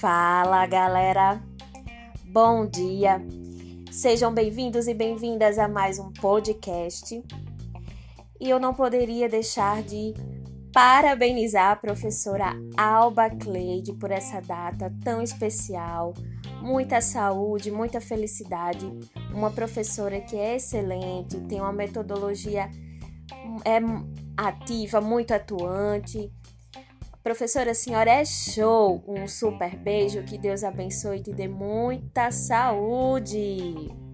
Fala galera, bom dia, sejam bem-vindos e bem-vindas a mais um podcast. E eu não poderia deixar de parabenizar a professora Alba Cleide por essa data tão especial. Muita saúde, muita felicidade. Uma professora que é excelente, tem uma metodologia é ativa, muito atuante. Professora, a senhora é show! Um super beijo, que Deus abençoe e te dê muita saúde!